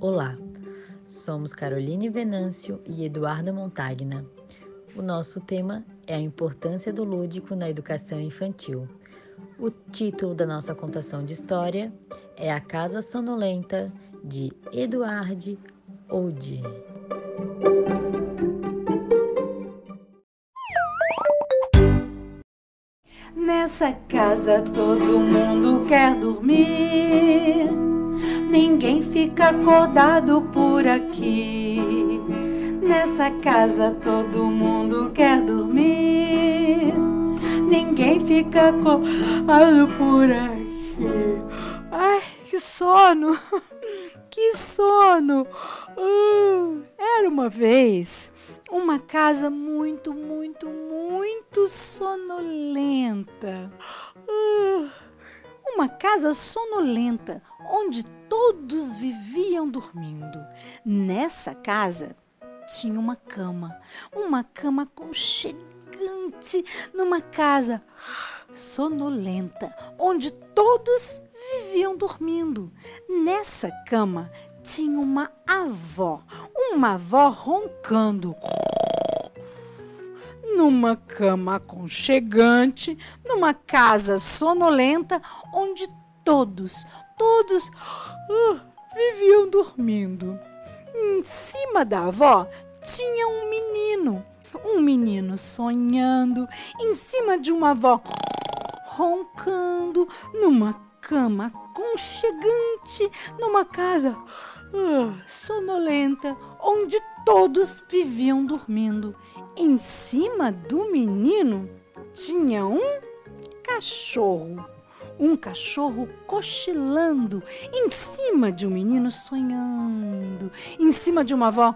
Olá, somos Caroline Venâncio e Eduardo Montagna. O nosso tema é a importância do lúdico na educação infantil. O título da nossa contação de história é A Casa Sonolenta, de Eduard Ode. Nessa casa todo mundo quer dormir. Ninguém fica acordado por aqui. Nessa casa todo mundo quer dormir. Ninguém fica acordado por aqui. Ai, que sono! Que sono! Uh, era uma vez uma casa muito, muito, muito sonolenta. Uh, uma casa sonolenta onde todos viviam dormindo. Nessa casa tinha uma cama, uma cama aconchegante, numa casa sonolenta onde todos viviam dormindo. Nessa cama tinha uma avó, uma avó roncando. Numa cama aconchegante, numa casa sonolenta, onde todos, todos uh, viviam dormindo. Em cima da avó tinha um menino, um menino sonhando, em cima de uma avó roncando, numa cama aconchegante, numa casa uh, sonolenta, onde todos viviam dormindo. Em cima do menino tinha um cachorro. Um cachorro cochilando em cima de um menino sonhando, em cima de uma avó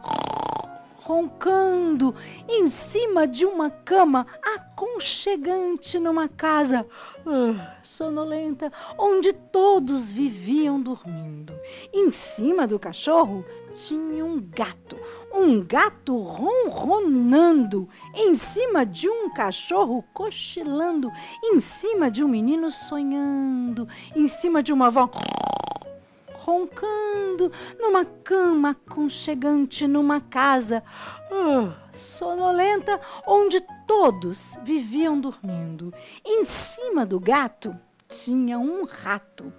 roncando em cima de uma cama aconchegante numa casa uh, sonolenta onde todos viviam dormindo. Em cima do cachorro tinha um gato, um gato ronronando em cima de um cachorro cochilando, em cima de um menino sonhando, em cima de uma avó roncando numa cama aconchegante numa casa uh, sonolenta onde todos viviam dormindo. Em cima do gato tinha um rato.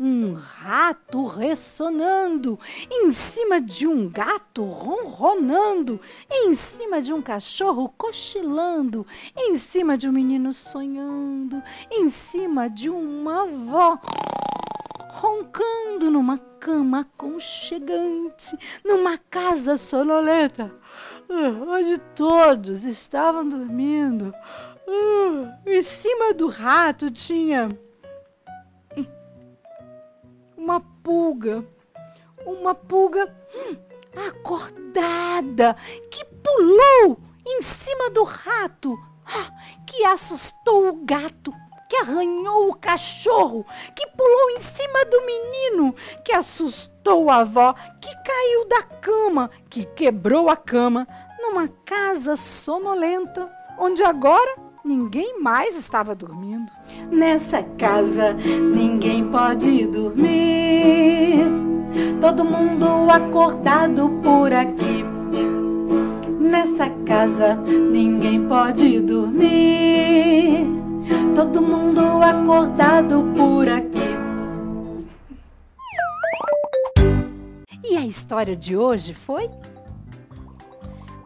Um rato ressonando em cima de um gato ronronando, em cima de um cachorro cochilando, em cima de um menino sonhando, em cima de uma avó roncando numa cama aconchegante, numa casa sonolenta, uh, onde todos estavam dormindo. Uh, em cima do rato tinha uma pulga, uma pulga hum, acordada que pulou em cima do rato, ah, que assustou o gato que arranhou o cachorro, que pulou em cima do menino, que assustou a avó, que caiu da cama, que quebrou a cama, numa casa sonolenta, onde agora ninguém mais estava dormindo. Nessa casa ninguém pode dormir, todo mundo acordado por aqui. Nessa casa ninguém pode dormir todo mundo acordado por aqui. E a história de hoje foi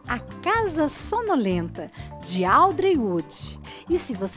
A Casa Sonolenta, de Audrey Wood. E se você